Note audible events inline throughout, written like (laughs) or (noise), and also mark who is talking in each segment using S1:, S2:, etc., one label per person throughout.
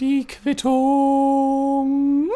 S1: Die Quittung.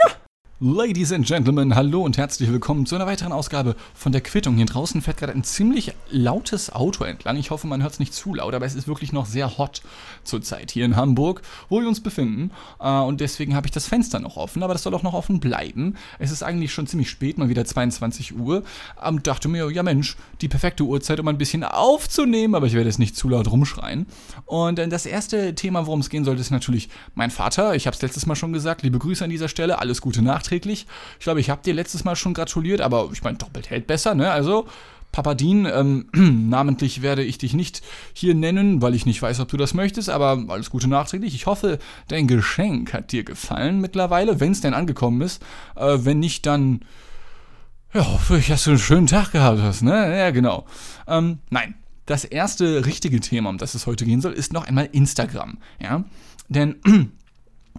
S1: Ladies and Gentlemen, hallo und herzlich willkommen zu einer weiteren Ausgabe von der Quittung. Hier draußen fährt gerade ein ziemlich lautes Auto entlang. Ich hoffe, man hört es nicht zu laut, aber es ist wirklich noch sehr hot zurzeit hier in Hamburg, wo wir uns befinden. Äh, und deswegen habe ich das Fenster noch offen, aber das soll auch noch offen bleiben. Es ist eigentlich schon ziemlich spät, mal wieder 22 Uhr. Und ähm, dachte mir, ja Mensch, die perfekte Uhrzeit, um ein bisschen aufzunehmen, aber ich werde es nicht zu laut rumschreien. Und äh, das erste Thema, worum es gehen sollte, ist natürlich mein Vater. Ich habe es letztes Mal schon gesagt. Liebe Grüße an dieser Stelle. Alles Gute Nacht nachträglich. Ich glaube, ich habe dir letztes Mal schon gratuliert, aber ich meine, doppelt hält besser, ne? Also, Papadin, ähm, (clears throat) namentlich werde ich dich nicht hier nennen, weil ich nicht weiß, ob du das möchtest, aber alles Gute nachträglich. Ich hoffe, dein Geschenk hat dir gefallen mittlerweile, wenn es denn angekommen ist. Äh, wenn nicht, dann ja, hoffe ich, dass du einen schönen Tag gehabt hast, ne? Ja, genau. Ähm, nein, das erste richtige Thema, um das es heute gehen soll, ist noch einmal Instagram, ja? Denn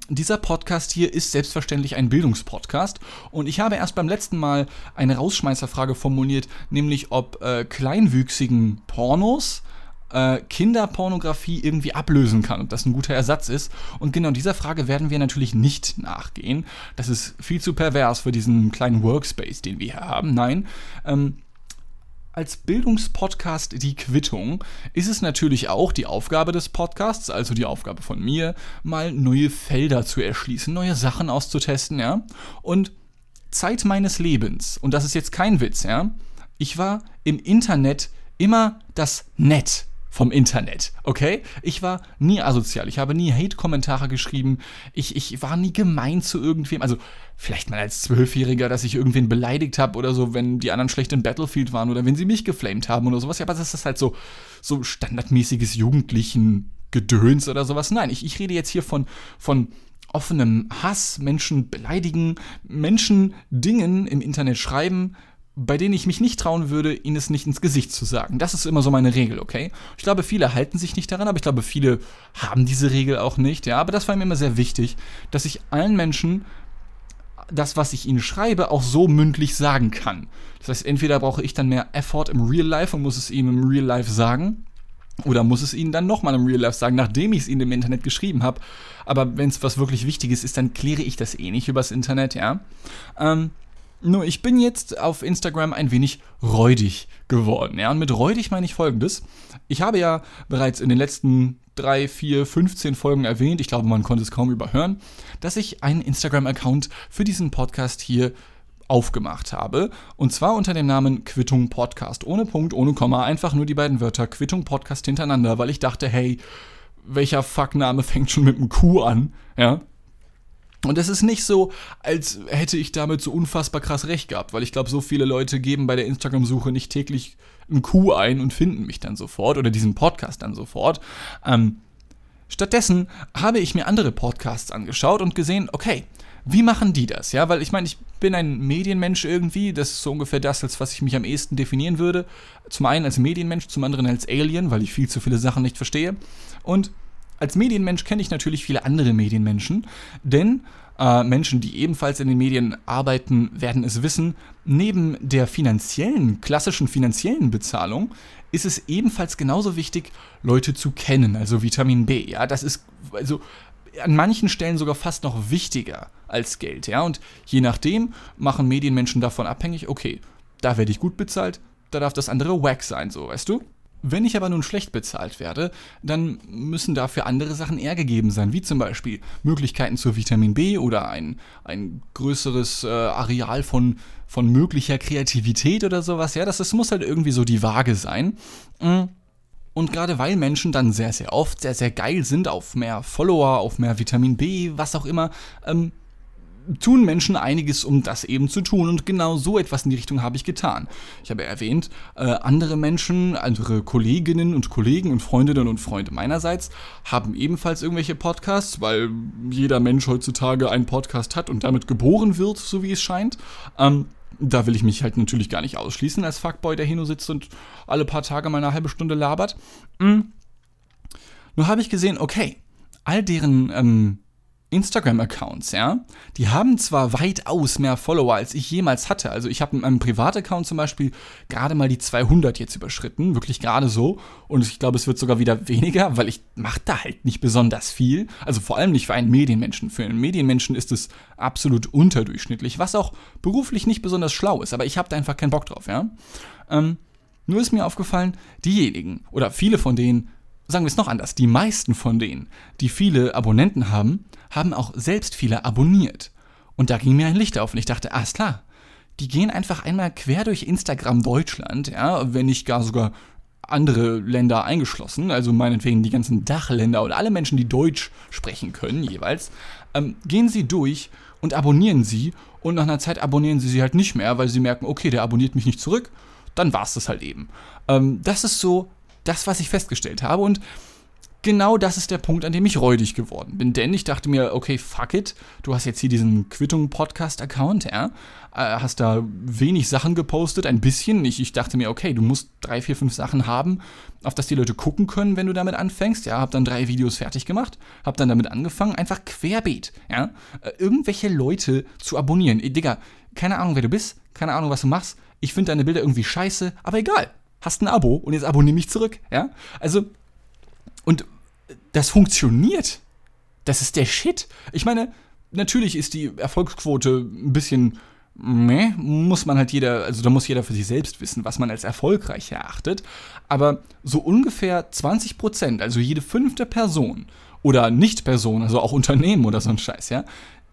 S1: dieser Podcast hier ist selbstverständlich ein Bildungspodcast und ich habe erst beim letzten Mal eine Rausschmeißerfrage formuliert, nämlich ob äh, kleinwüchsigen Pornos äh, Kinderpornografie irgendwie ablösen kann und das ein guter Ersatz ist. Und genau dieser Frage werden wir natürlich nicht nachgehen. Das ist viel zu pervers für diesen kleinen Workspace, den wir hier haben. Nein, ähm, als Bildungspodcast die Quittung ist es natürlich auch die Aufgabe des Podcasts, also die Aufgabe von mir, mal neue Felder zu erschließen, neue Sachen auszutesten, ja. Und Zeit meines Lebens, und das ist jetzt kein Witz, ja, ich war im Internet immer das Nett vom Internet, okay? Ich war nie asozial, ich habe nie Hate-Kommentare geschrieben, ich, ich war nie gemein zu irgendwem, also vielleicht mal als Zwölfjähriger, dass ich irgendwen beleidigt habe oder so, wenn die anderen schlecht in Battlefield waren oder wenn sie mich geflamed haben oder sowas, ja, aber das ist halt so, so standardmäßiges Jugendlichen Gedöns oder sowas. Nein, ich, ich rede jetzt hier von, von offenem Hass, Menschen beleidigen, Menschen Dingen im Internet schreiben, bei denen ich mich nicht trauen würde, ihnen es nicht ins Gesicht zu sagen. Das ist immer so meine Regel, okay? Ich glaube, viele halten sich nicht daran, aber ich glaube, viele haben diese Regel auch nicht, ja. Aber das war mir immer sehr wichtig, dass ich allen Menschen das, was ich ihnen schreibe, auch so mündlich sagen kann. Das heißt, entweder brauche ich dann mehr Effort im Real Life und muss es ihnen im Real Life sagen, oder muss es ihnen dann nochmal im Real Life sagen, nachdem ich es ihnen im Internet geschrieben habe. Aber wenn es was wirklich Wichtiges ist, dann kläre ich das eh nicht übers Internet, ja. Ähm, nur ich bin jetzt auf Instagram ein wenig räudig geworden. Ja, und mit räudig meine ich folgendes. Ich habe ja bereits in den letzten 3, 4, 15 Folgen erwähnt, ich glaube, man konnte es kaum überhören, dass ich einen Instagram-Account für diesen Podcast hier aufgemacht habe. Und zwar unter dem Namen Quittung Podcast. Ohne Punkt, ohne Komma, einfach nur die beiden Wörter Quittung Podcast hintereinander, weil ich dachte, hey, welcher Fuckname fängt schon mit einem Q an? Ja. Und es ist nicht so, als hätte ich damit so unfassbar krass recht gehabt, weil ich glaube, so viele Leute geben bei der Instagram-Suche nicht täglich ein Q ein und finden mich dann sofort oder diesen Podcast dann sofort. Ähm, stattdessen habe ich mir andere Podcasts angeschaut und gesehen, okay, wie machen die das? Ja, weil ich meine, ich bin ein Medienmensch irgendwie, das ist so ungefähr das, als was ich mich am ehesten definieren würde. Zum einen als Medienmensch, zum anderen als Alien, weil ich viel zu viele Sachen nicht verstehe. Und als Medienmensch kenne ich natürlich viele andere Medienmenschen, denn äh, Menschen, die ebenfalls in den Medien arbeiten, werden es wissen, neben der finanziellen, klassischen finanziellen Bezahlung ist es ebenfalls genauso wichtig, Leute zu kennen, also Vitamin B. Ja, das ist also an manchen Stellen sogar fast noch wichtiger als Geld. Ja, und je nachdem machen Medienmenschen davon abhängig, okay, da werde ich gut bezahlt, da darf das andere wack sein, so, weißt du? Wenn ich aber nun schlecht bezahlt werde, dann müssen dafür andere Sachen eher gegeben sein, wie zum Beispiel Möglichkeiten zur Vitamin B oder ein, ein größeres äh, Areal von, von möglicher Kreativität oder sowas. Ja, das, das muss halt irgendwie so die Waage sein. Mm. Und gerade weil Menschen dann sehr, sehr oft sehr, sehr geil sind auf mehr Follower, auf mehr Vitamin B, was auch immer, ähm, tun Menschen einiges, um das eben zu tun. Und genau so etwas in die Richtung habe ich getan. Ich habe erwähnt, äh, andere Menschen, andere Kolleginnen und Kollegen und Freundinnen und Freunde meinerseits haben ebenfalls irgendwelche Podcasts, weil jeder Mensch heutzutage einen Podcast hat und damit geboren wird, so wie es scheint. Ähm, da will ich mich halt natürlich gar nicht ausschließen als Fuckboy, der hier nur sitzt und alle paar Tage mal eine halbe Stunde labert. Mhm. Nur habe ich gesehen, okay, all deren ähm, Instagram-Accounts, ja, die haben zwar weitaus mehr Follower, als ich jemals hatte. Also ich habe mit meinem Privataccount zum Beispiel gerade mal die 200 jetzt überschritten, wirklich gerade so. Und ich glaube, es wird sogar wieder weniger, weil ich mache da halt nicht besonders viel. Also vor allem nicht für einen Medienmenschen. Für einen Medienmenschen ist es absolut unterdurchschnittlich, was auch beruflich nicht besonders schlau ist. Aber ich habe da einfach keinen Bock drauf, ja. Ähm, nur ist mir aufgefallen, diejenigen oder viele von denen, sagen wir es noch anders, die meisten von denen, die viele Abonnenten haben, haben auch selbst viele abonniert. Und da ging mir ein Licht auf und ich dachte, ah, ist klar, die gehen einfach einmal quer durch Instagram Deutschland, ja, wenn nicht gar sogar andere Länder eingeschlossen, also meinetwegen die ganzen Dachländer oder alle Menschen, die Deutsch sprechen können jeweils, ähm, gehen sie durch und abonnieren sie und nach einer Zeit abonnieren sie sie halt nicht mehr, weil sie merken, okay, der abonniert mich nicht zurück, dann war es das halt eben. Ähm, das ist so das, was ich festgestellt habe und genau das ist der Punkt, an dem ich räudig geworden bin. Denn ich dachte mir, okay, fuck it, du hast jetzt hier diesen Quittung-Podcast-Account, ja, äh, hast da wenig Sachen gepostet, ein bisschen. Ich, ich dachte mir, okay, du musst drei, vier, fünf Sachen haben, auf das die Leute gucken können, wenn du damit anfängst. Ja, hab dann drei Videos fertig gemacht, hab dann damit angefangen, einfach querbeet, ja, äh, irgendwelche Leute zu abonnieren. Ey, Digga, keine Ahnung, wer du bist, keine Ahnung, was du machst. Ich finde deine Bilder irgendwie scheiße, aber egal. Hast ein Abo und jetzt abonniere mich zurück, ja? Also, und das funktioniert. Das ist der Shit. Ich meine, natürlich ist die Erfolgsquote ein bisschen meh, muss man halt jeder, also da muss jeder für sich selbst wissen, was man als erfolgreich erachtet. Aber so ungefähr 20 Prozent, also jede fünfte Person oder Nicht-Person, also auch Unternehmen oder so ein Scheiß, ja,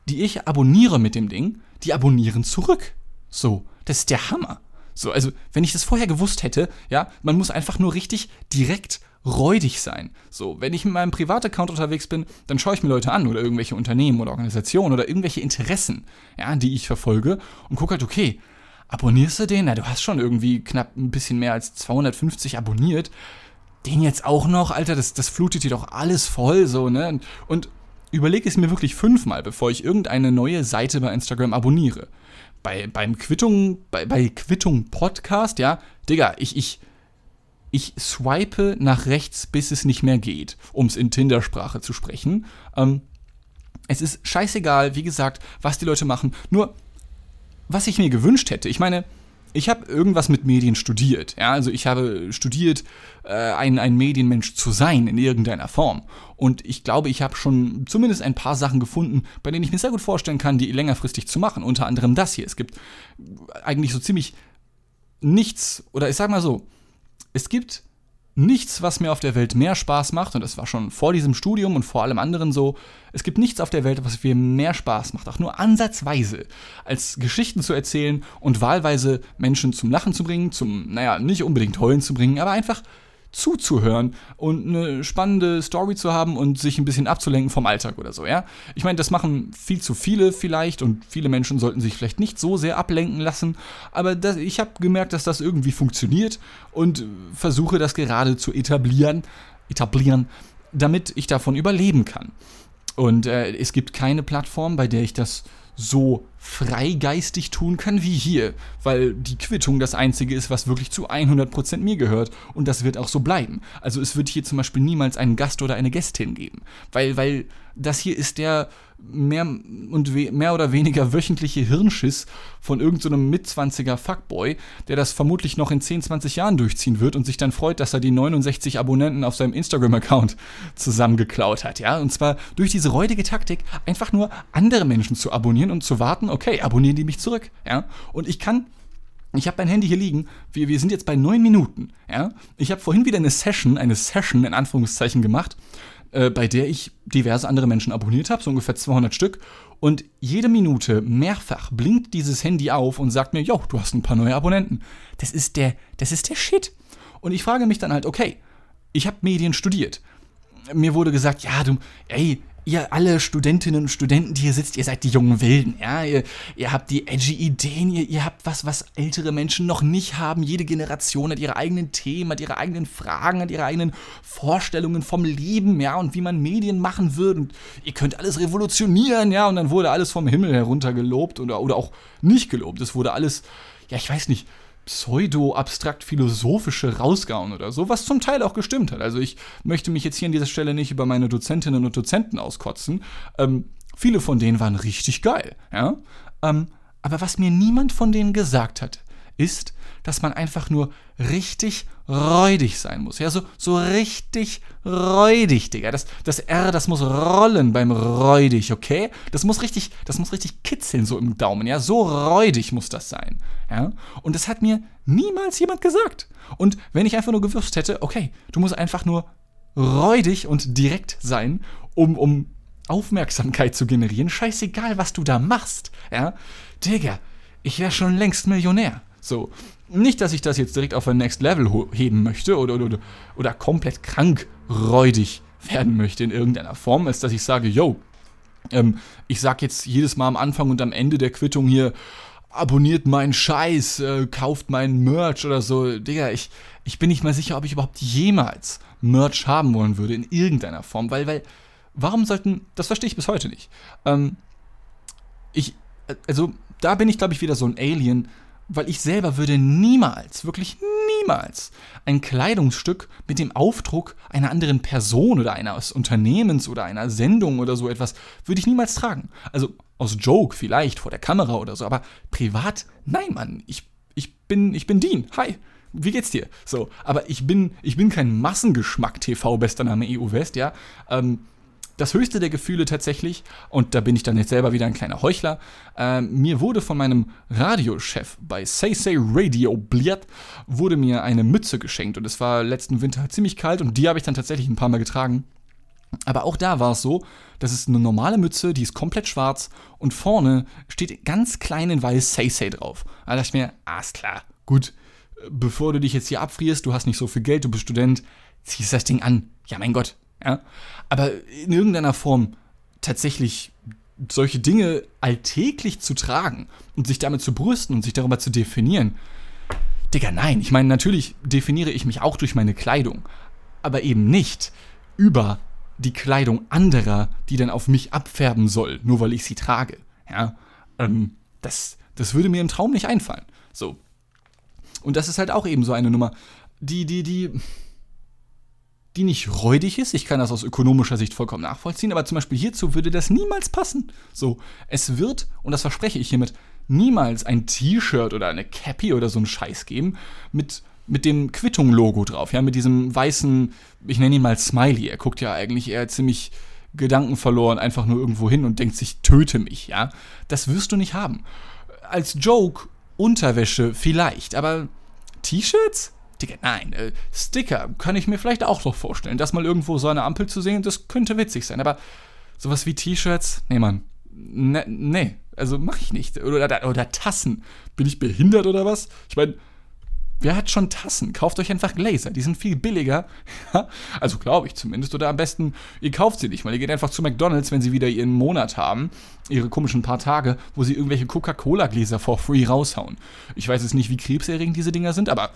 S1: die ich abonniere mit dem Ding, die abonnieren zurück. So, das ist der Hammer. So, also, wenn ich das vorher gewusst hätte, ja, man muss einfach nur richtig direkt räudig sein. So, wenn ich mit meinem Privataccount unterwegs bin, dann schaue ich mir Leute an oder irgendwelche Unternehmen oder Organisationen oder irgendwelche Interessen, ja, die ich verfolge und gucke halt, okay, abonnierst du den? Na, du hast schon irgendwie knapp ein bisschen mehr als 250 abonniert. Den jetzt auch noch, Alter, das, das flutet dir doch alles voll, so, ne? Und, und überlege es mir wirklich fünfmal, bevor ich irgendeine neue Seite bei Instagram abonniere. Bei, beim Quittung, bei, bei Quittung Podcast, ja, Digga, ich, ich, ich swipe nach rechts, bis es nicht mehr geht, um es in Tinder-Sprache zu sprechen. Ähm, es ist scheißegal, wie gesagt, was die Leute machen. Nur, was ich mir gewünscht hätte, ich meine, ich habe irgendwas mit Medien studiert. Ja, also ich habe studiert, äh, ein, ein Medienmensch zu sein in irgendeiner Form. Und ich glaube, ich habe schon zumindest ein paar Sachen gefunden, bei denen ich mir sehr gut vorstellen kann, die längerfristig zu machen. Unter anderem das hier. Es gibt eigentlich so ziemlich nichts, oder ich sag mal so, es gibt nichts, was mir auf der Welt mehr Spaß macht, und das war schon vor diesem Studium und vor allem anderen so, es gibt nichts auf der Welt, was mir mehr Spaß macht, auch nur ansatzweise, als Geschichten zu erzählen und wahlweise Menschen zum Lachen zu bringen, zum, naja, nicht unbedingt heulen zu bringen, aber einfach zuzuhören und eine spannende Story zu haben und sich ein bisschen abzulenken vom Alltag oder so, ja. Ich meine, das machen viel zu viele vielleicht und viele Menschen sollten sich vielleicht nicht so sehr ablenken lassen, aber das, ich habe gemerkt, dass das irgendwie funktioniert und versuche das gerade zu etablieren, etablieren, damit ich davon überleben kann. Und äh, es gibt keine Plattform, bei der ich das so freigeistig tun kann wie hier, weil die Quittung das einzige ist, was wirklich zu 100% mir gehört und das wird auch so bleiben. Also es wird hier zum Beispiel niemals einen Gast oder eine Gästin geben, weil, weil das hier ist der mehr und mehr oder weniger wöchentliche Hirnschiss von irgendeinem so Mitzwanziger Fuckboy, der das vermutlich noch in 10, 20 Jahren durchziehen wird und sich dann freut, dass er die 69 Abonnenten auf seinem Instagram-Account zusammengeklaut hat, ja? Und zwar durch diese räudige Taktik, einfach nur andere Menschen zu abonnieren und zu warten, okay, abonnieren die mich zurück, ja? Und ich kann ich habe mein Handy hier liegen. Wir, wir sind jetzt bei neun Minuten. Ja? Ich habe vorhin wieder eine Session, eine Session in Anführungszeichen gemacht äh, bei der ich diverse andere Menschen abonniert habe, so ungefähr 200 Stück. Und jede Minute mehrfach blinkt dieses Handy auf und sagt mir, jo, du hast ein paar neue Abonnenten. Das ist der, das ist der Shit. Und ich frage mich dann halt, okay, ich habe Medien studiert. Mir wurde gesagt, ja, du, ey, ihr alle Studentinnen und Studenten, die hier sitzt, ihr seid die jungen Wilden, ja, ihr, ihr habt die edgy Ideen, ihr, ihr habt was, was ältere Menschen noch nicht haben. Jede Generation hat ihre eigenen Themen, hat ihre eigenen Fragen, hat ihre eigenen Vorstellungen vom Leben, ja, und wie man Medien machen wird. Und ihr könnt alles revolutionieren, ja, und dann wurde alles vom Himmel herunter gelobt oder, oder auch nicht gelobt. Es wurde alles, ja, ich weiß nicht, pseudo-abstrakt-philosophische rausgehauen oder so, was zum Teil auch gestimmt hat. Also ich möchte mich jetzt hier an dieser Stelle nicht über meine Dozentinnen und Dozenten auskotzen. Ähm, viele von denen waren richtig geil, ja. Ähm, aber was mir niemand von denen gesagt hat, ist, dass man einfach nur richtig räudig sein muss. Ja, so, so richtig räudig, Digga. Das, das R, das muss rollen beim räudig, okay? Das muss richtig, das muss richtig kitzeln, so im Daumen, ja? So räudig muss das sein, ja? Und das hat mir niemals jemand gesagt. Und wenn ich einfach nur gewusst hätte, okay, du musst einfach nur räudig und direkt sein, um, um Aufmerksamkeit zu generieren, scheißegal, was du da machst, ja? Digga, ich wäre schon längst Millionär. So. Nicht, dass ich das jetzt direkt auf ein Next Level heben möchte oder, oder, oder komplett krank räudig werden möchte in irgendeiner Form, ist, dass ich sage, yo, ähm, ich sag jetzt jedes Mal am Anfang und am Ende der Quittung hier, abonniert meinen Scheiß, äh, kauft meinen Merch oder so. Digga, ich, ich bin nicht mal sicher, ob ich überhaupt jemals Merch haben wollen würde in irgendeiner Form, weil, weil, warum sollten, das verstehe ich bis heute nicht. Ähm, ich, äh, also, da bin ich, glaube ich, wieder so ein Alien, weil ich selber würde niemals, wirklich niemals ein Kleidungsstück mit dem Aufdruck einer anderen Person oder eines Unternehmens oder einer Sendung oder so etwas, würde ich niemals tragen. Also aus Joke vielleicht vor der Kamera oder so, aber privat, nein, Mann, ich, ich bin, ich bin Dean, hi. Wie geht's dir? So, aber ich bin, ich bin kein Massengeschmack TV, bester Name EU West, ja. Ähm, das höchste der Gefühle tatsächlich, und da bin ich dann jetzt selber wieder ein kleiner Heuchler, äh, mir wurde von meinem Radiochef bei Say Radio Bliat, wurde mir eine Mütze geschenkt und es war letzten Winter ziemlich kalt und die habe ich dann tatsächlich ein paar Mal getragen. Aber auch da war es so, das ist eine normale Mütze, die ist komplett schwarz und vorne steht ganz klein in weiß Say drauf. Da dachte ich mir, ah, ist klar, gut, bevor du dich jetzt hier abfrierst, du hast nicht so viel Geld, du bist Student, ziehst das Ding an. Ja, mein Gott, ja? Aber in irgendeiner Form tatsächlich solche Dinge alltäglich zu tragen und sich damit zu brüsten und sich darüber zu definieren. Digga, nein. Ich meine, natürlich definiere ich mich auch durch meine Kleidung, aber eben nicht über die Kleidung anderer, die dann auf mich abfärben soll, nur weil ich sie trage. Ja, ähm, das, das würde mir im Traum nicht einfallen. So. Und das ist halt auch eben so eine Nummer, die, die, die, die nicht räudig ist. Ich kann das aus ökonomischer Sicht vollkommen nachvollziehen, aber zum Beispiel hierzu würde das niemals passen. So, es wird, und das verspreche ich hiermit, niemals ein T-Shirt oder eine Cappy oder so einen Scheiß geben mit, mit dem Quittung-Logo drauf, ja, mit diesem weißen, ich nenne ihn mal Smiley. Er guckt ja eigentlich eher ziemlich gedankenverloren einfach nur irgendwo hin und denkt sich, töte mich, ja. Das wirst du nicht haben. Als Joke Unterwäsche vielleicht, aber T-Shirts? Digga, nein, äh, Sticker kann ich mir vielleicht auch noch vorstellen. Das mal irgendwo so eine Ampel zu sehen, das könnte witzig sein. Aber sowas wie T-Shirts, nee, Mann. Ne, nee, also mach ich nicht. Oder, oder, oder Tassen. Bin ich behindert oder was? Ich meine, Wer hat schon Tassen? Kauft euch einfach Gläser, die sind viel billiger. (laughs) also glaube ich zumindest. Oder am besten, ihr kauft sie nicht mal. Ihr geht einfach zu McDonalds, wenn sie wieder ihren Monat haben, ihre komischen paar Tage, wo sie irgendwelche Coca-Cola-Gläser for free raushauen. Ich weiß jetzt nicht, wie krebserregend diese Dinger sind, aber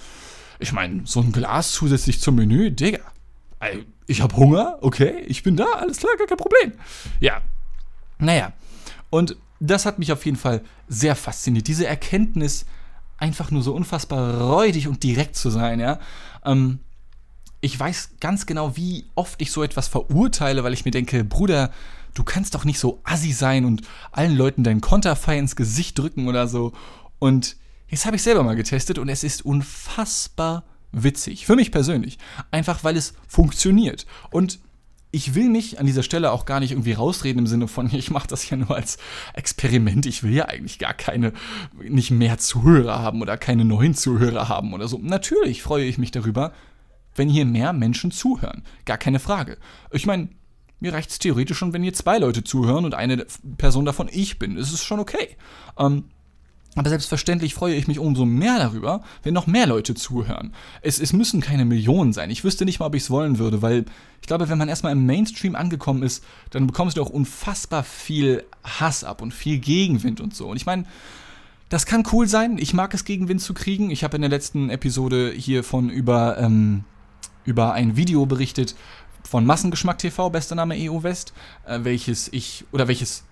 S1: ich meine, so ein Glas zusätzlich zum Menü, Digga. Ich habe Hunger, okay, ich bin da, alles klar, gar kein Problem. Ja, naja. Und das hat mich auf jeden Fall sehr fasziniert. Diese Erkenntnis, einfach nur so unfassbar räudig und direkt zu sein, ja. Ähm, ich weiß ganz genau, wie oft ich so etwas verurteile, weil ich mir denke, Bruder, du kannst doch nicht so assi sein und allen Leuten dein Konterfei ins Gesicht drücken oder so. Und Jetzt habe ich selber mal getestet und es ist unfassbar witzig. Für mich persönlich. Einfach weil es funktioniert. Und ich will mich an dieser Stelle auch gar nicht irgendwie rausreden im Sinne von, (laughs) ich mache das ja nur als Experiment. Ich will ja eigentlich gar keine, nicht mehr Zuhörer haben oder keine neuen Zuhörer haben oder so. Natürlich freue ich mich darüber, wenn hier mehr Menschen zuhören. Gar keine Frage. Ich meine, mir reicht es theoretisch schon, wenn hier zwei Leute zuhören und eine Person davon ich bin. Es ist schon okay. Ähm, aber selbstverständlich freue ich mich umso mehr darüber, wenn noch mehr Leute zuhören. Es, es müssen keine Millionen sein. Ich wüsste nicht mal, ob ich es wollen würde, weil ich glaube, wenn man erstmal im Mainstream angekommen ist, dann bekommst du auch unfassbar viel Hass ab und viel Gegenwind und so. Und ich meine, das kann cool sein. Ich mag es, Gegenwind zu kriegen. Ich habe in der letzten Episode hiervon über, ähm, über ein Video berichtet von Massengeschmack TV, bester Name EU West, äh, welches ich, oder welches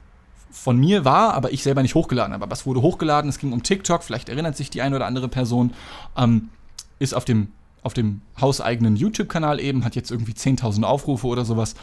S1: von mir war, aber ich selber nicht hochgeladen habe. Aber es wurde hochgeladen, es ging um TikTok, vielleicht erinnert sich die eine oder andere Person, ähm, ist auf dem, auf dem hauseigenen YouTube-Kanal eben, hat jetzt irgendwie 10.000 Aufrufe oder sowas.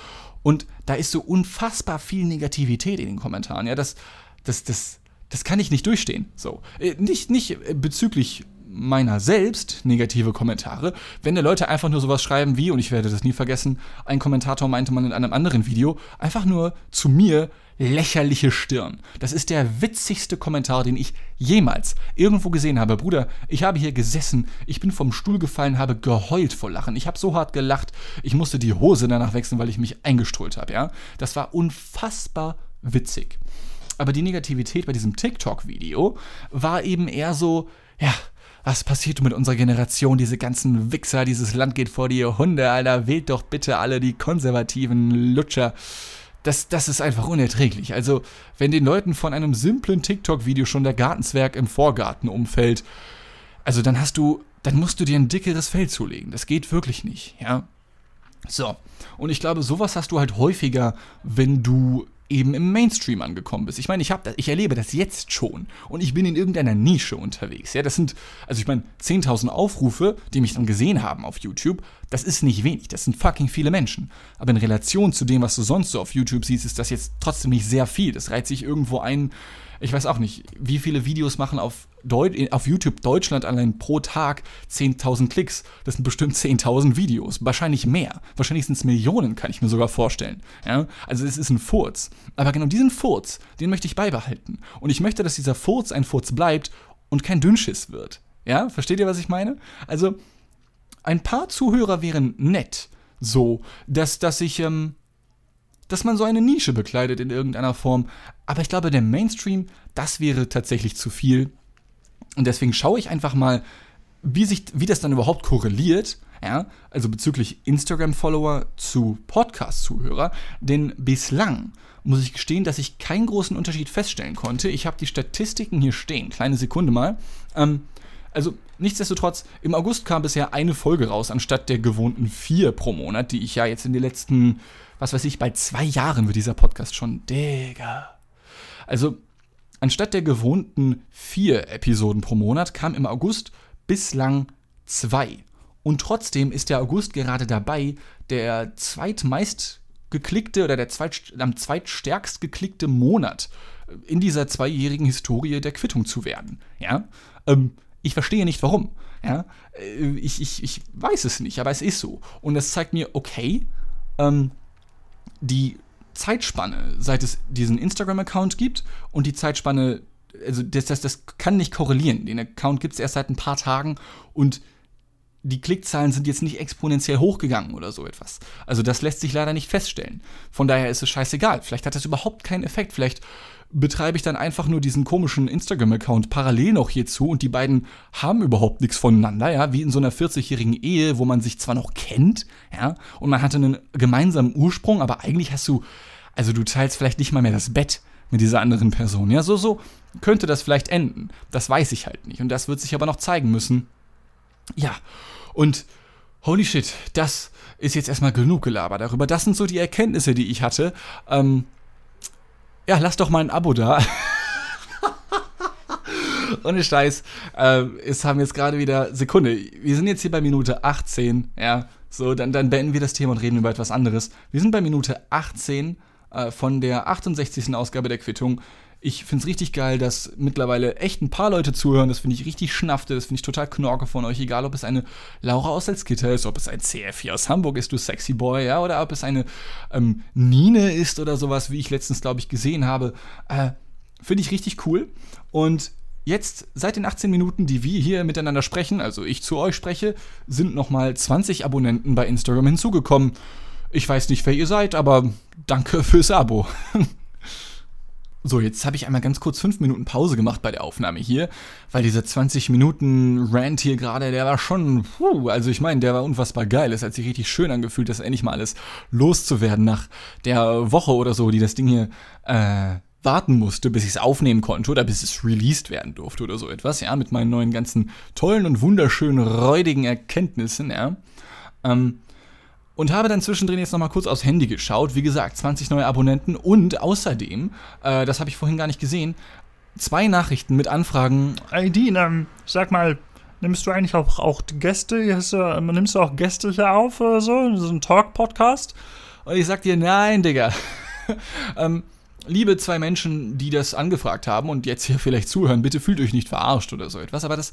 S1: Und da ist so unfassbar viel Negativität in den Kommentaren. Ja, das, das, das, das kann ich nicht durchstehen. So. Äh, nicht, nicht bezüglich meiner selbst negative Kommentare, wenn da Leute einfach nur sowas schreiben wie, und ich werde das nie vergessen, ein Kommentator meinte man in einem anderen Video, einfach nur zu mir lächerliche Stirn. Das ist der witzigste Kommentar, den ich jemals irgendwo gesehen habe. Bruder, ich habe hier gesessen, ich bin vom Stuhl gefallen, habe geheult vor Lachen. Ich habe so hart gelacht, ich musste die Hose danach wechseln, weil ich mich eingestrahlt habe, ja? Das war unfassbar witzig. Aber die Negativität bei diesem TikTok-Video war eben eher so, ja, was passiert mit unserer Generation? Diese ganzen Wichser, dieses Land geht vor die Hunde, Alter, wählt doch bitte alle die konservativen Lutscher. Das, das ist einfach unerträglich. Also, wenn den Leuten von einem simplen TikTok-Video schon der Gartenzwerg im Vorgarten umfällt, also dann hast du, dann musst du dir ein dickeres Fell zulegen. Das geht wirklich nicht, ja. So. Und ich glaube, sowas hast du halt häufiger, wenn du eben im Mainstream angekommen bist. Ich meine, ich, hab, ich erlebe das jetzt schon und ich bin in irgendeiner Nische unterwegs. Ja, das sind, also ich meine, 10.000 Aufrufe, die mich dann gesehen haben auf YouTube, das ist nicht wenig, das sind fucking viele Menschen. Aber in Relation zu dem, was du sonst so auf YouTube siehst, ist das jetzt trotzdem nicht sehr viel. Das reiht sich irgendwo ein, ich weiß auch nicht, wie viele Videos machen auf, Deut auf YouTube Deutschland allein pro Tag 10.000 Klicks. Das sind bestimmt 10.000 Videos. Wahrscheinlich mehr. Wahrscheinlich sind es Millionen, kann ich mir sogar vorstellen. Ja? Also es ist ein Furz. Aber genau diesen Furz, den möchte ich beibehalten. Und ich möchte, dass dieser Furz ein Furz bleibt und kein Dünnschiss wird. Ja, versteht ihr, was ich meine? Also, ein paar Zuhörer wären nett, so, dass, dass ich, ähm, dass man so eine Nische bekleidet in irgendeiner Form. Aber ich glaube, der Mainstream, das wäre tatsächlich zu viel. Und deswegen schaue ich einfach mal, wie, sich, wie das dann überhaupt korreliert. Ja, also bezüglich Instagram-Follower zu Podcast-Zuhörer. Denn bislang muss ich gestehen, dass ich keinen großen Unterschied feststellen konnte. Ich habe die Statistiken hier stehen. Kleine Sekunde mal. Ähm, also nichtsdestotrotz, im August kam bisher eine Folge raus, anstatt der gewohnten vier pro Monat, die ich ja jetzt in den letzten, was weiß ich, bei zwei Jahren wird dieser Podcast schon, Digga. Also Anstatt der gewohnten vier Episoden pro Monat kam im August bislang zwei. Und trotzdem ist der August gerade dabei, der zweitmeist geklickte oder der zweit, am zweitstärkst geklickte Monat in dieser zweijährigen Historie der Quittung zu werden. Ja? Ähm, ich verstehe nicht warum. Ja? Äh, ich, ich, ich weiß es nicht, aber es ist so. Und das zeigt mir, okay, ähm, die Zeitspanne, seit es diesen Instagram-Account gibt und die Zeitspanne, also das, das, das kann nicht korrelieren. Den Account gibt es erst seit ein paar Tagen und die Klickzahlen sind jetzt nicht exponentiell hochgegangen oder so etwas. Also das lässt sich leider nicht feststellen. Von daher ist es scheißegal. Vielleicht hat das überhaupt keinen Effekt. Vielleicht betreibe ich dann einfach nur diesen komischen Instagram-Account parallel noch hierzu und die beiden haben überhaupt nichts voneinander, ja, wie in so einer 40-jährigen Ehe, wo man sich zwar noch kennt, ja, und man hatte einen gemeinsamen Ursprung, aber eigentlich hast du, also du teilst vielleicht nicht mal mehr das Bett mit dieser anderen Person, ja, so, so könnte das vielleicht enden. Das weiß ich halt nicht und das wird sich aber noch zeigen müssen. Ja, und holy shit, das ist jetzt erstmal genug gelabert darüber. Das sind so die Erkenntnisse, die ich hatte. Ähm, ja, lass doch mal ein Abo da. (laughs) Ohne Scheiß. Äh, es haben jetzt gerade wieder Sekunde. Wir sind jetzt hier bei Minute 18. Ja, so, dann, dann beenden wir das Thema und reden über etwas anderes. Wir sind bei Minute 18 äh, von der 68. Ausgabe der Quittung. Ich finde es richtig geil, dass mittlerweile echt ein paar Leute zuhören. Das finde ich richtig schnafte. Das finde ich total knorke von euch. Egal, ob es eine Laura aus Salzgitter ist, ob es ein CF4 aus Hamburg ist, du sexy Boy, ja, oder ob es eine ähm, Nine ist oder sowas, wie ich letztens, glaube ich, gesehen habe. Äh, finde ich richtig cool. Und jetzt, seit den 18 Minuten, die wir hier miteinander sprechen, also ich zu euch spreche, sind nochmal 20 Abonnenten bei Instagram hinzugekommen. Ich weiß nicht, wer ihr seid, aber danke fürs Abo. (laughs) So, jetzt habe ich einmal ganz kurz fünf Minuten Pause gemacht bei der Aufnahme hier, weil dieser 20 Minuten Rant hier gerade, der war schon, puh, also ich meine, der war unfassbar geil. Es hat sich richtig schön angefühlt, das endlich mal alles loszuwerden nach der Woche oder so, die das Ding hier äh, warten musste, bis ich es aufnehmen konnte oder bis es released werden durfte oder so etwas, ja, mit meinen neuen ganzen tollen und wunderschönen, räudigen Erkenntnissen, ja. Ähm, und habe dann zwischendrin jetzt nochmal kurz aufs Handy geschaut. Wie gesagt, 20 neue Abonnenten und außerdem, äh, das habe ich vorhin gar nicht gesehen, zwei Nachrichten mit Anfragen.
S2: Hey Dean, ähm, sag mal, nimmst du eigentlich auch, auch Gäste? Hast du, nimmst du auch Gäste hier auf oder so? So ein Talk-Podcast?
S1: Und ich sag dir, nein, Digga. (laughs) ähm, liebe zwei Menschen, die das angefragt haben und jetzt hier vielleicht zuhören, bitte fühlt euch nicht verarscht oder so etwas, aber das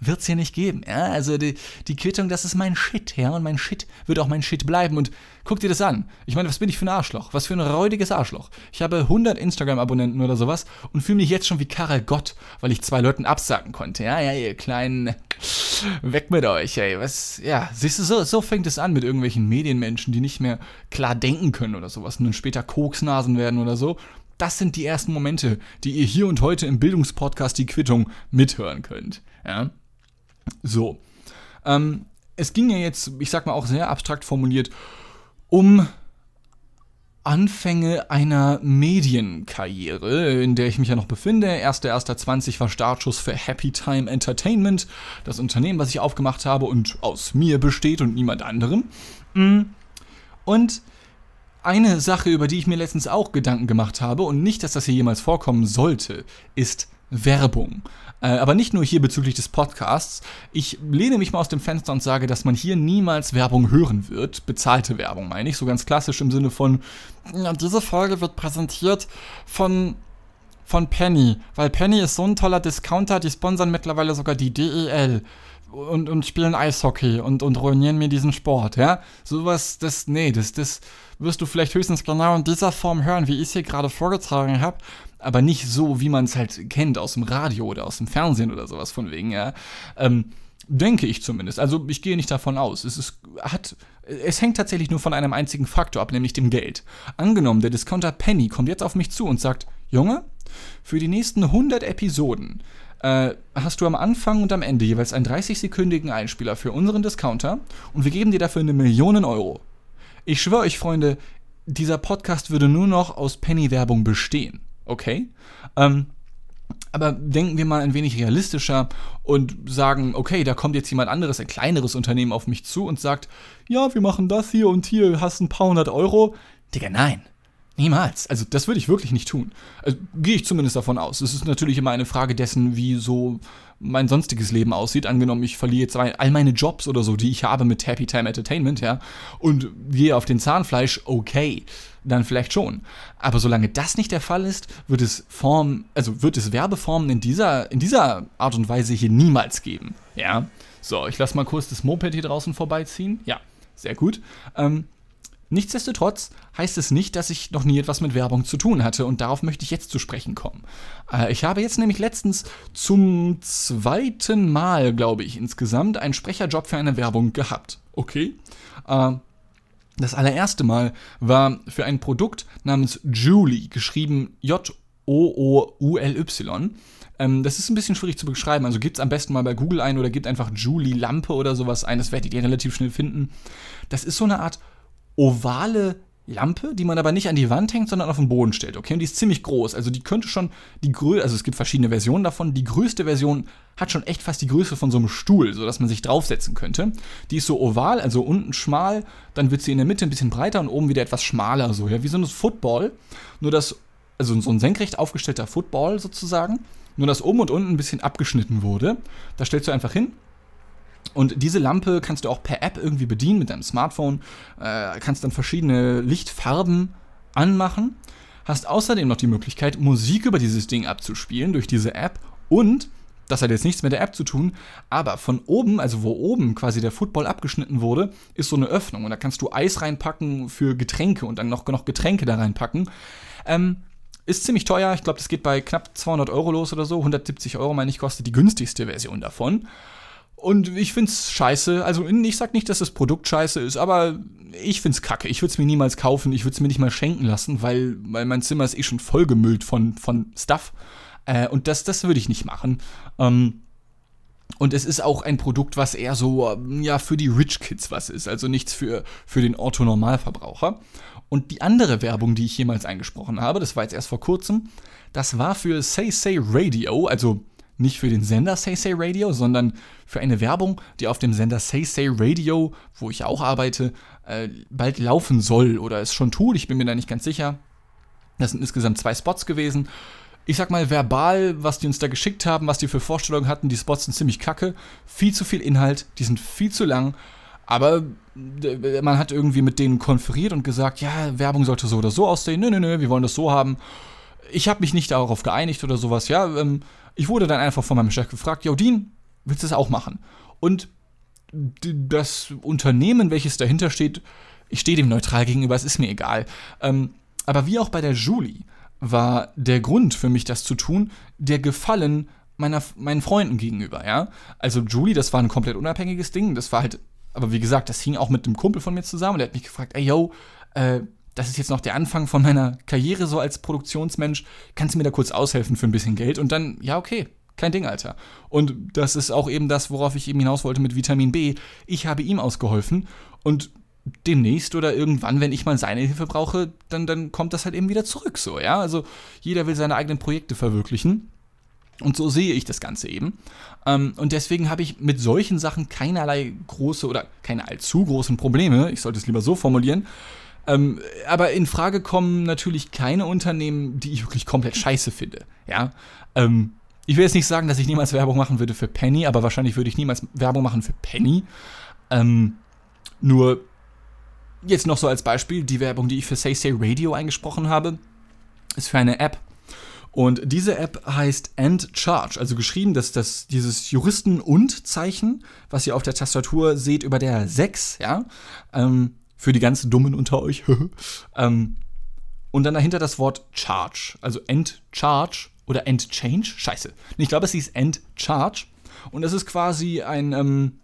S1: wird's hier nicht geben. Ja, also die, die Quittung, das ist mein Shit, ja, und mein Shit wird auch mein Shit bleiben und guck dir das an. Ich meine, was bin ich für ein Arschloch? Was für ein räudiges Arschloch. Ich habe 100 Instagram-Abonnenten oder sowas und fühle mich jetzt schon wie Karel Gott, weil ich zwei Leuten absagen konnte. Ja, ja, ihr kleinen, weg mit euch, ey. Was, ja, siehst du, so, so fängt es an mit irgendwelchen Medienmenschen, die nicht mehr klar denken können oder sowas und dann später Koksnasen werden oder so. Das sind die ersten Momente, die ihr hier und heute im Bildungspodcast die Quittung mithören könnt. Ja? So. Ähm, es ging ja jetzt, ich sag mal auch sehr abstrakt formuliert, um Anfänge einer Medienkarriere, in der ich mich ja noch befinde. 1.1.20 war Startschuss für Happy Time Entertainment, das Unternehmen, was ich aufgemacht habe und aus mir besteht und niemand anderem. Mm. Und eine Sache, über die ich mir letztens auch Gedanken gemacht habe und nicht, dass das hier jemals vorkommen sollte, ist Werbung. Äh, aber nicht nur hier bezüglich des Podcasts. Ich lehne mich mal aus dem Fenster und sage, dass man hier niemals Werbung hören wird. Bezahlte Werbung meine ich. So ganz klassisch im Sinne von, ja, diese Folge wird präsentiert von von Penny, weil Penny ist so ein toller Discounter, die sponsern mittlerweile sogar die DEL und, und spielen Eishockey und, und ruinieren mir diesen Sport, ja? Sowas, das, nee, das, das wirst du vielleicht höchstens genau in dieser Form hören, wie ich es hier gerade vorgetragen habe, aber nicht so, wie man es halt kennt aus dem Radio oder aus dem Fernsehen oder sowas von wegen, ja. Ähm, denke ich zumindest. Also ich gehe nicht davon aus. Es ist, hat, es hängt tatsächlich nur von einem einzigen Faktor ab, nämlich dem Geld. Angenommen, der Discounter Penny kommt jetzt auf mich zu und sagt, Junge, für die nächsten 100 Episoden äh, hast du am Anfang und am Ende jeweils einen 30-sekündigen Einspieler für unseren Discounter und wir geben dir dafür eine Million Euro. Ich schwöre euch, Freunde, dieser Podcast würde nur noch aus Penny-Werbung bestehen okay. Ähm, aber denken wir mal ein wenig realistischer und sagen, okay, da kommt jetzt jemand anderes, ein kleineres Unternehmen auf mich zu und sagt, ja, wir machen das hier und hier, hast ein paar hundert Euro. Digga, nein. Niemals. Also das würde ich wirklich nicht tun. Also, Gehe ich zumindest davon aus. Es ist natürlich immer eine Frage dessen, wie so mein sonstiges Leben aussieht. Angenommen, ich verliere jetzt all meine Jobs oder so, die ich habe mit Happy Time Entertainment, ja, und gehe auf den Zahnfleisch, okay, dann vielleicht schon. Aber solange das nicht der Fall ist, wird es Form, also wird es Werbeformen in dieser, in dieser Art und Weise hier niemals geben. Ja. So, ich lasse mal kurz das Moped hier draußen vorbeiziehen. Ja, sehr gut. Ähm, Nichtsdestotrotz heißt es nicht, dass ich noch nie etwas mit Werbung zu tun hatte und darauf möchte ich jetzt zu sprechen kommen. Äh, ich habe jetzt nämlich letztens zum zweiten Mal, glaube ich, insgesamt einen Sprecherjob für eine Werbung gehabt. Okay. Äh, das allererste Mal war für ein Produkt namens Julie, geschrieben J-O-O-U-L-Y. Ähm, das ist ein bisschen schwierig zu beschreiben. Also gebt es am besten mal bei Google ein oder gebt einfach Julie Lampe oder sowas ein. Das werdet ihr relativ schnell finden. Das ist so eine Art ovale Lampe, die man aber nicht an die Wand hängt, sondern auf den Boden stellt. Okay, und die ist ziemlich groß. Also die könnte schon die Größe, also es gibt verschiedene Versionen davon. Die größte Version hat schon echt fast die Größe von so einem Stuhl, sodass man sich draufsetzen könnte. Die ist so oval, also unten schmal, dann wird sie in der Mitte ein bisschen breiter und oben wieder etwas schmaler, so ja, wie so ein Football. Nur das, also so ein senkrecht aufgestellter Football sozusagen. Nur dass oben und unten ein bisschen abgeschnitten wurde. Da stellst du einfach hin, und diese Lampe kannst du auch per App irgendwie bedienen mit deinem Smartphone. Äh, kannst dann verschiedene Lichtfarben anmachen. Hast außerdem noch die Möglichkeit, Musik über dieses Ding abzuspielen durch diese App. Und, das hat jetzt nichts mit der App zu tun, aber von oben, also wo oben quasi der Football abgeschnitten wurde, ist so eine Öffnung. Und da kannst du Eis reinpacken für Getränke und dann noch, noch Getränke da reinpacken. Ähm, ist ziemlich teuer. Ich glaube, das geht bei knapp 200 Euro los oder so. 170 Euro, meine ich, kostet die günstigste Version davon. Und ich find's scheiße. Also ich sag nicht, dass das Produkt scheiße ist, aber ich find's kacke. Ich würde es mir niemals kaufen. Ich würde es mir nicht mal schenken lassen, weil, weil mein Zimmer ist eh schon vollgemüllt von, von Stuff. Äh, und das, das würde ich nicht machen. Ähm, und es ist auch ein Produkt, was eher so, ja, für die Rich Kids was ist. Also nichts für, für den Orthonormalverbraucher. Und die andere Werbung, die ich jemals eingesprochen habe, das war jetzt erst vor kurzem, das war für Say Say Radio, also nicht für den Sender Say Radio, sondern für eine Werbung, die auf dem Sender Say Say Radio, wo ich auch arbeite, äh, bald laufen soll oder es schon tut. Ich bin mir da nicht ganz sicher. Das sind insgesamt zwei Spots gewesen. Ich sag mal verbal, was die uns da geschickt haben, was die für Vorstellungen hatten, die Spots sind ziemlich kacke. Viel zu viel Inhalt, die sind viel zu lang. Aber äh, man hat irgendwie mit denen konferiert und gesagt, ja, Werbung sollte so oder so aussehen. Nö, nö, nö, wir wollen das so haben. Ich habe mich nicht darauf geeinigt oder sowas. Ja, ähm, ich wurde dann einfach von meinem Chef gefragt, Jodin, willst du das auch machen? Und das Unternehmen, welches dahinter steht, ich stehe dem neutral gegenüber, es ist mir egal. Ähm, aber wie auch bei der Julie war der Grund für mich, das zu tun, der Gefallen meiner, meinen Freunden gegenüber, ja. Also Julie, das war ein komplett unabhängiges Ding, das war halt, aber wie gesagt, das hing auch mit einem Kumpel von mir zusammen, der hat mich gefragt, ey yo, äh, das ist jetzt noch der Anfang von meiner Karriere so als Produktionsmensch, kannst du mir da kurz aushelfen für ein bisschen Geld? Und dann, ja, okay, kein Ding, Alter. Und das ist auch eben das, worauf ich eben hinaus wollte mit Vitamin B. Ich habe ihm ausgeholfen und demnächst oder irgendwann, wenn ich mal seine Hilfe brauche, dann, dann kommt das halt eben wieder zurück, so, ja. Also jeder will seine eigenen Projekte verwirklichen. Und so sehe ich das Ganze eben. Ähm, und deswegen habe ich mit solchen Sachen keinerlei große oder keine allzu großen Probleme. Ich sollte es lieber so formulieren. Ähm, aber in Frage kommen natürlich keine Unternehmen, die ich wirklich komplett scheiße finde. Ja. Ähm, ich will jetzt nicht sagen, dass ich niemals Werbung machen würde für Penny, aber wahrscheinlich würde ich niemals Werbung machen für Penny. Ähm, nur jetzt noch so als Beispiel, die Werbung, die ich für Say Say Radio eingesprochen habe, ist für eine App. Und diese App heißt End Charge, also geschrieben, dass das dieses Juristen und Zeichen, was ihr auf der Tastatur seht über der 6, ja, ähm, für die ganz Dummen unter euch, (laughs) ähm, und dann dahinter das Wort Charge, also End Charge oder End Change, scheiße. Ich glaube, es hieß End Charge und das ist quasi ein, ähm,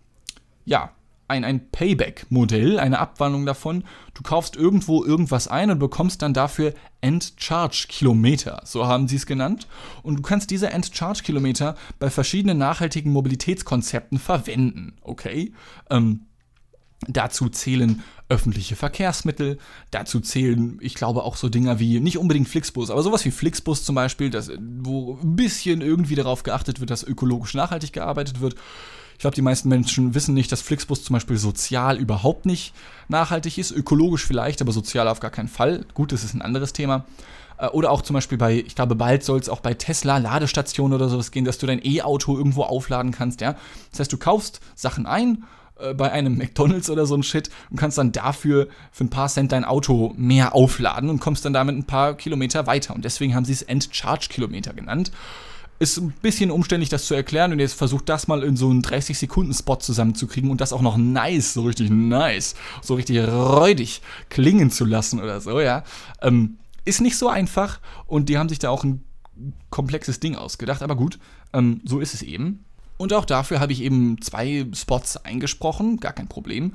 S1: ja, ein, ein Payback-Modell, eine Abwandlung davon. Du kaufst irgendwo irgendwas ein und bekommst dann dafür End-Charge-Kilometer, so haben sie es genannt. Und du kannst diese End-Charge-Kilometer bei verschiedenen nachhaltigen Mobilitätskonzepten verwenden, okay? Ähm, Dazu zählen öffentliche Verkehrsmittel, dazu zählen, ich glaube, auch so Dinger wie, nicht unbedingt Flixbus, aber sowas wie Flixbus zum Beispiel, das, wo ein bisschen irgendwie darauf geachtet wird, dass ökologisch nachhaltig gearbeitet wird. Ich glaube, die meisten Menschen wissen nicht, dass Flixbus zum Beispiel sozial überhaupt nicht nachhaltig ist. Ökologisch vielleicht, aber sozial auf gar keinen Fall. Gut, das ist ein anderes Thema. Äh, oder auch zum Beispiel bei, ich glaube, bald soll es auch bei Tesla Ladestationen oder sowas gehen, dass du dein E-Auto irgendwo aufladen kannst, ja. Das heißt, du kaufst Sachen ein, äh, bei einem McDonalds oder so ein Shit und kannst dann dafür für ein paar Cent dein Auto mehr aufladen und kommst dann damit ein paar Kilometer weiter. Und deswegen haben sie es End-Charge-Kilometer genannt ist ein bisschen umständlich, das zu erklären. Und jetzt versucht das mal in so einen 30-Sekunden-Spot zusammenzukriegen und das auch noch nice, so richtig nice, so richtig räudig klingen zu lassen oder so, ja. Ähm, ist nicht so einfach und die haben sich da auch ein komplexes Ding ausgedacht, aber gut, ähm, so ist es eben. Und auch dafür habe ich eben zwei Spots eingesprochen, gar kein Problem.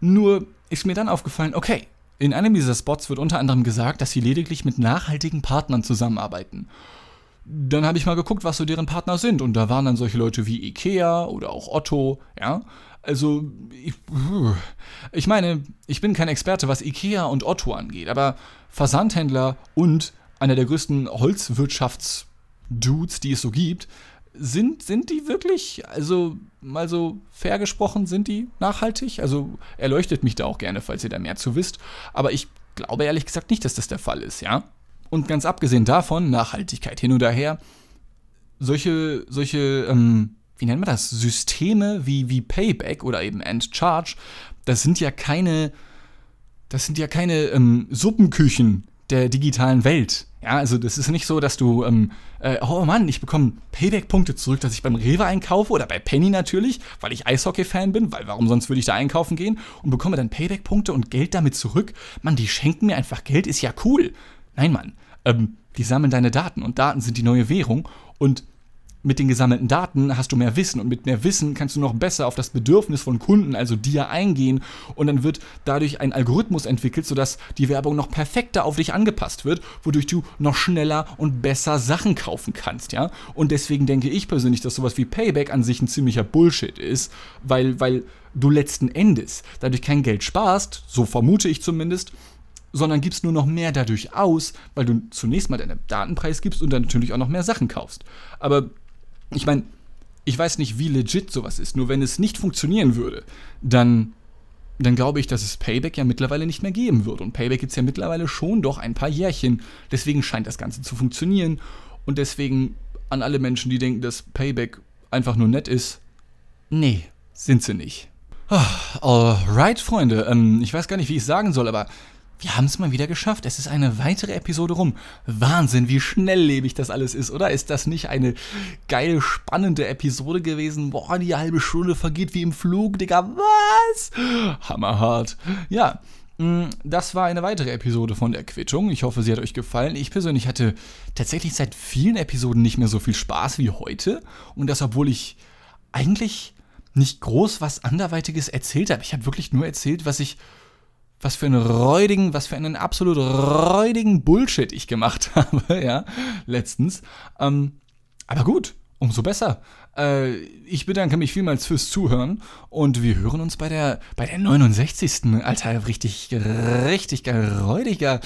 S1: Nur ist mir dann aufgefallen, okay, in einem dieser Spots wird unter anderem gesagt, dass sie lediglich mit nachhaltigen Partnern zusammenarbeiten dann habe ich mal geguckt, was so deren Partner sind. Und da waren dann solche Leute wie Ikea oder auch Otto, ja. Also, ich, ich meine, ich bin kein Experte, was Ikea und Otto angeht, aber Versandhändler und einer der größten Holzwirtschaftsdudes, die es so gibt, sind, sind die wirklich, also mal so fair gesprochen, sind die nachhaltig? Also erleuchtet mich da auch gerne, falls ihr da mehr zu wisst. Aber ich glaube ehrlich gesagt nicht, dass das der Fall ist, ja? Und ganz abgesehen davon, Nachhaltigkeit hin und her, solche, solche, ähm, wie nennt man das, Systeme wie, wie Payback oder eben End Charge, das sind ja keine, das sind ja keine ähm, Suppenküchen der digitalen Welt. Ja, also das ist nicht so, dass du, ähm, äh, oh Mann, ich bekomme Payback-Punkte zurück, dass ich beim Rewe einkaufe oder bei Penny natürlich, weil ich Eishockey-Fan bin, weil warum sonst würde ich da einkaufen gehen und bekomme dann Payback-Punkte und Geld damit zurück. Mann, die schenken mir einfach Geld, ist ja cool. Nein, Mann. Ähm, die sammeln deine Daten und Daten sind die neue Währung und mit den gesammelten Daten hast du mehr Wissen und mit mehr Wissen kannst du noch besser auf das Bedürfnis von Kunden, also dir, eingehen und dann wird dadurch ein Algorithmus entwickelt, sodass die Werbung noch perfekter auf dich angepasst wird, wodurch du noch schneller und besser Sachen kaufen kannst, ja? Und deswegen denke ich persönlich, dass sowas wie Payback an sich ein ziemlicher Bullshit ist, weil, weil du letzten Endes dadurch kein Geld sparst, so vermute ich zumindest, sondern gibst nur noch mehr dadurch aus, weil du zunächst mal deinen Datenpreis gibst und dann natürlich auch noch mehr Sachen kaufst. Aber ich meine, ich weiß nicht, wie legit sowas ist. Nur wenn es nicht funktionieren würde, dann, dann glaube ich, dass es Payback ja mittlerweile nicht mehr geben würde. Und Payback gibt es ja mittlerweile schon doch ein paar Jährchen. Deswegen scheint das Ganze zu funktionieren. Und deswegen an alle Menschen, die denken, dass Payback einfach nur nett ist, nee, sind sie nicht. Alright, Freunde. Ähm, ich weiß gar nicht, wie ich sagen soll, aber wir haben es mal wieder geschafft. Es ist eine weitere Episode rum. Wahnsinn, wie schnelllebig das alles ist, oder? Ist das nicht eine geile, spannende Episode gewesen? Boah, die halbe Stunde vergeht wie im Flug, Digga. Was? Hammerhart. Ja. mm, Das war eine weitere Episode von der Quittung. Ich hoffe, sie hat euch gefallen. Ich persönlich hatte tatsächlich seit vielen Episoden nicht mehr so viel Spaß wie heute. Und das, obwohl ich eigentlich nicht groß was anderweitiges erzählt habe. Ich habe wirklich nur erzählt, was ich, was für einen räudigen, was für einen absolut räudigen Bullshit ich gemacht (laughs) habe, ja, letztens. Ähm, aber gut, umso besser. Äh, ich bedanke mich vielmals fürs Zuhören und wir hören uns bei der, bei der 69. Alter, richtig, richtig räudiger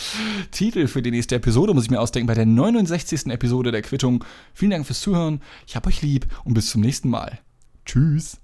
S1: Titel für die nächste Episode, muss ich mir ausdenken, bei der 69. Episode der Quittung. Vielen Dank fürs Zuhören, ich hab euch lieb und bis zum nächsten Mal. Tschüss.